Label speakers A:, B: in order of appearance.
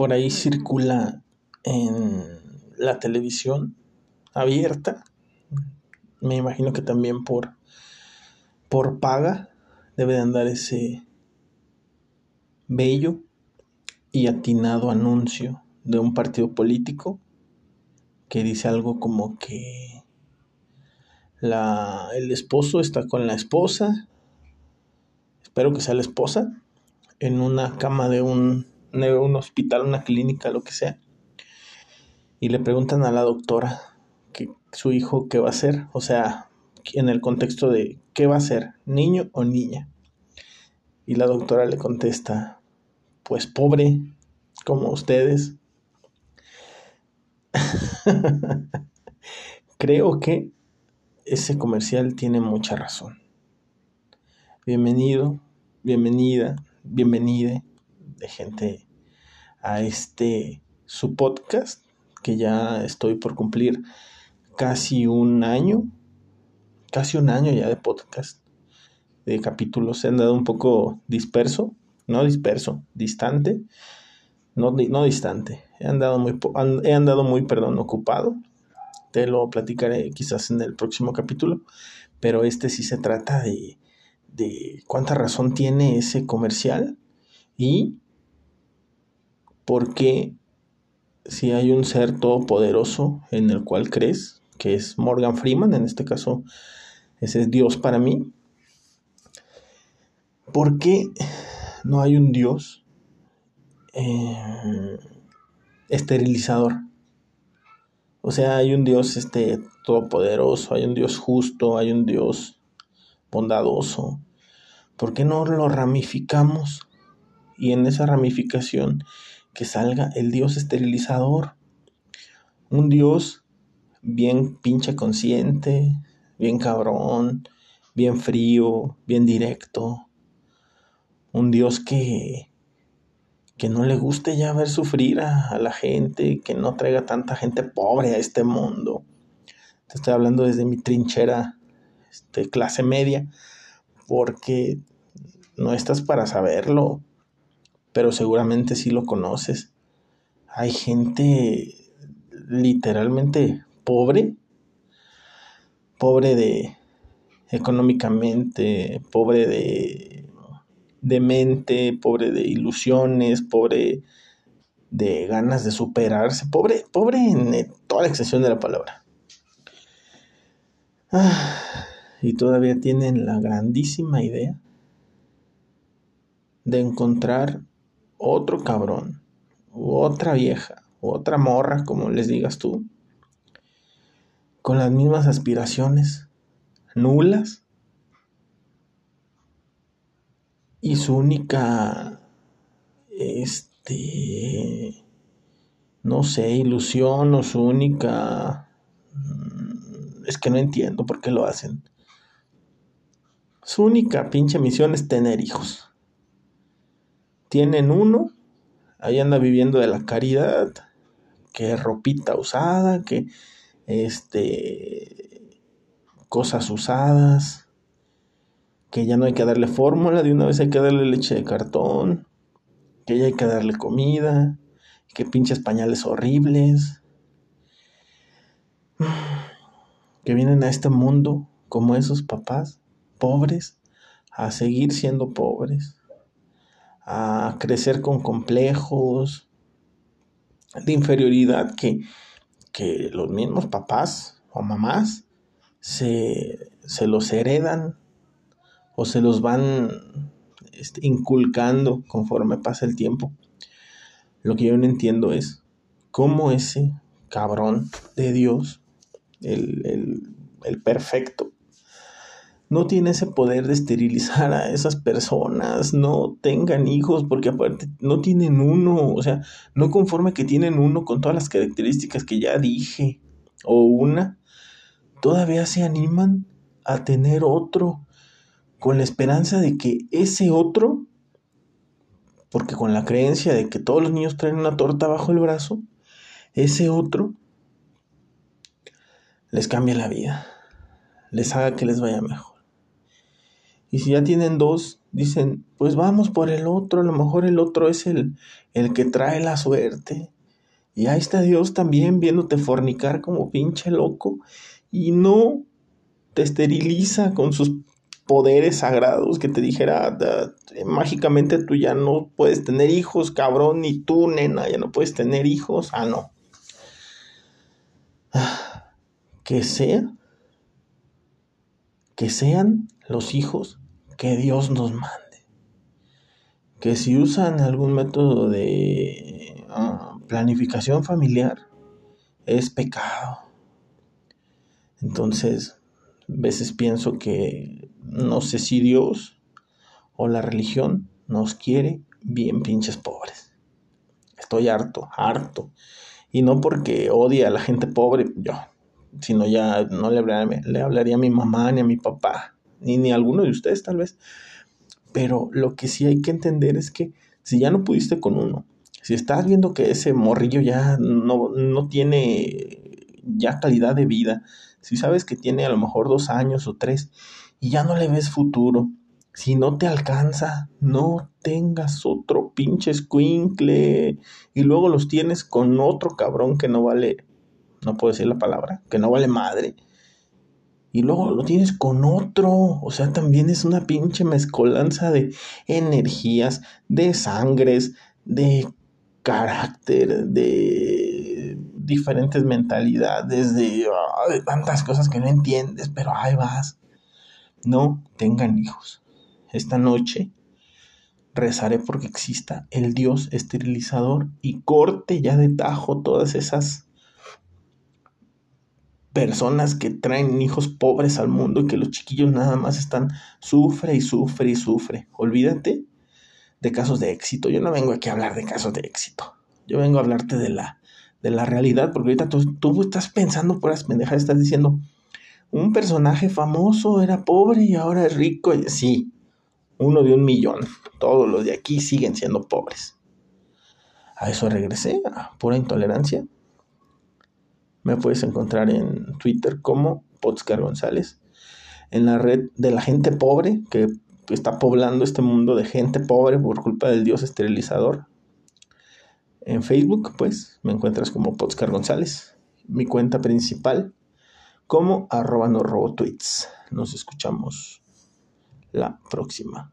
A: por ahí circula en la televisión abierta, me imagino que también por, por paga debe de andar ese bello y atinado anuncio de un partido político que dice algo como que la, el esposo está con la esposa, espero que sea la esposa, en una cama de un, un hospital, una clínica, lo que sea, y le preguntan a la doctora que su hijo qué va a ser, o sea, en el contexto de qué va a ser, niño o niña. Y la doctora le contesta, pues pobre, como ustedes. Creo que ese comercial tiene mucha razón. Bienvenido, bienvenida, bienvenide de gente a este su podcast que ya estoy por cumplir casi un año, casi un año ya de podcast, de capítulos. Se han dado un poco disperso, no disperso, distante, no, no distante. He andado muy, he muy, perdón, ocupado. Te lo platicaré quizás en el próximo capítulo, pero este sí se trata de, de cuánta razón tiene ese comercial y por qué si hay un ser todopoderoso en el cual crees, que es Morgan Freeman, en este caso ese es Dios para mí, ¿por qué no hay un Dios eh, esterilizador? O sea, hay un Dios este, todopoderoso, hay un Dios justo, hay un Dios bondadoso. ¿Por qué no lo ramificamos? Y en esa ramificación que salga el Dios esterilizador. Un Dios bien pinche consciente, bien cabrón, bien frío, bien directo. Un Dios que que no le guste ya ver sufrir a, la gente, que no traiga tanta gente pobre a este mundo. Te estoy hablando desde mi trinchera este, clase media, porque no estás para saberlo pero seguramente sí lo conoces. Hay gente literalmente pobre, pobre de económicamente, pobre de, de mente, pobre de ilusiones, pobre de ganas de superarse, pobre, pobre en toda la extensión de la palabra. Ah, y todavía tienen la grandísima idea de encontrar otro cabrón, otra vieja, otra morra, como les digas tú, con las mismas aspiraciones, nulas, y su única, este, no sé, ilusión o su única, mm, es que no entiendo por qué lo hacen. Su única pinche misión es tener hijos tienen uno, ahí anda viviendo de la caridad, que ropita usada, que este cosas usadas, que ya no hay que darle fórmula, de una vez hay que darle leche de cartón, que ya hay que darle comida, que pinches pañales horribles, que vienen a este mundo como esos papás pobres a seguir siendo pobres a crecer con complejos de inferioridad que, que los mismos papás o mamás se, se los heredan o se los van este, inculcando conforme pasa el tiempo. Lo que yo no entiendo es cómo ese cabrón de Dios, el, el, el perfecto, no tiene ese poder de esterilizar a esas personas, no tengan hijos, porque aparte no tienen uno, o sea, no conforme que tienen uno con todas las características que ya dije, o una, todavía se animan a tener otro, con la esperanza de que ese otro, porque con la creencia de que todos los niños traen una torta bajo el brazo, ese otro les cambie la vida, les haga que les vaya mejor. Y si ya tienen dos, dicen, pues vamos por el otro, a lo mejor el otro es el, el que trae la suerte. Y ahí está Dios también viéndote fornicar como pinche loco. Y no te esteriliza con sus poderes sagrados que te dijera mágicamente tú ya no puedes tener hijos, cabrón, ni tú, nena, ya no puedes tener hijos. Ah, no. Que sea, que sean los hijos que Dios nos mande. Que si usan algún método de ah, planificación familiar, es pecado. Entonces, veces pienso que no sé si Dios o la religión nos quiere bien pinches pobres. Estoy harto, harto. Y no porque odie a la gente pobre, yo, sino ya no le hablaría, le hablaría a mi mamá ni a mi papá, ni, ni alguno de ustedes tal vez. Pero lo que sí hay que entender es que si ya no pudiste con uno, si estás viendo que ese morrillo ya no, no tiene ya calidad de vida, si sabes que tiene a lo mejor dos años o tres y ya no le ves futuro, si no te alcanza, no tengas otro pinche squinkle y luego los tienes con otro cabrón que no vale, no puedo decir la palabra, que no vale madre. Y luego lo tienes con otro, o sea, también es una pinche mezcolanza de energías, de sangres, de carácter, de diferentes mentalidades, de, ah, de tantas cosas que no entiendes, pero ahí vas. No tengan hijos. Esta noche rezaré porque exista el Dios esterilizador y corte ya de tajo todas esas personas que traen hijos pobres al mundo y que los chiquillos nada más están sufre y sufre y sufre. Olvídate de casos de éxito. Yo no vengo aquí a hablar de casos de éxito. Yo vengo a hablarte de la de la realidad, porque ahorita tú, estás pensando por las pendejadas, estás diciendo, un personaje famoso era pobre y ahora es rico. Y, sí, uno de un millón. Todos los de aquí siguen siendo pobres. A eso regresé, a pura intolerancia. Me puedes encontrar en Twitter como Potscar González. En la red de la gente pobre que está poblando este mundo de gente pobre por culpa del dios esterilizador. En Facebook, pues, me encuentras como Podscar González. Mi cuenta principal como arroba no. Nos escuchamos la próxima.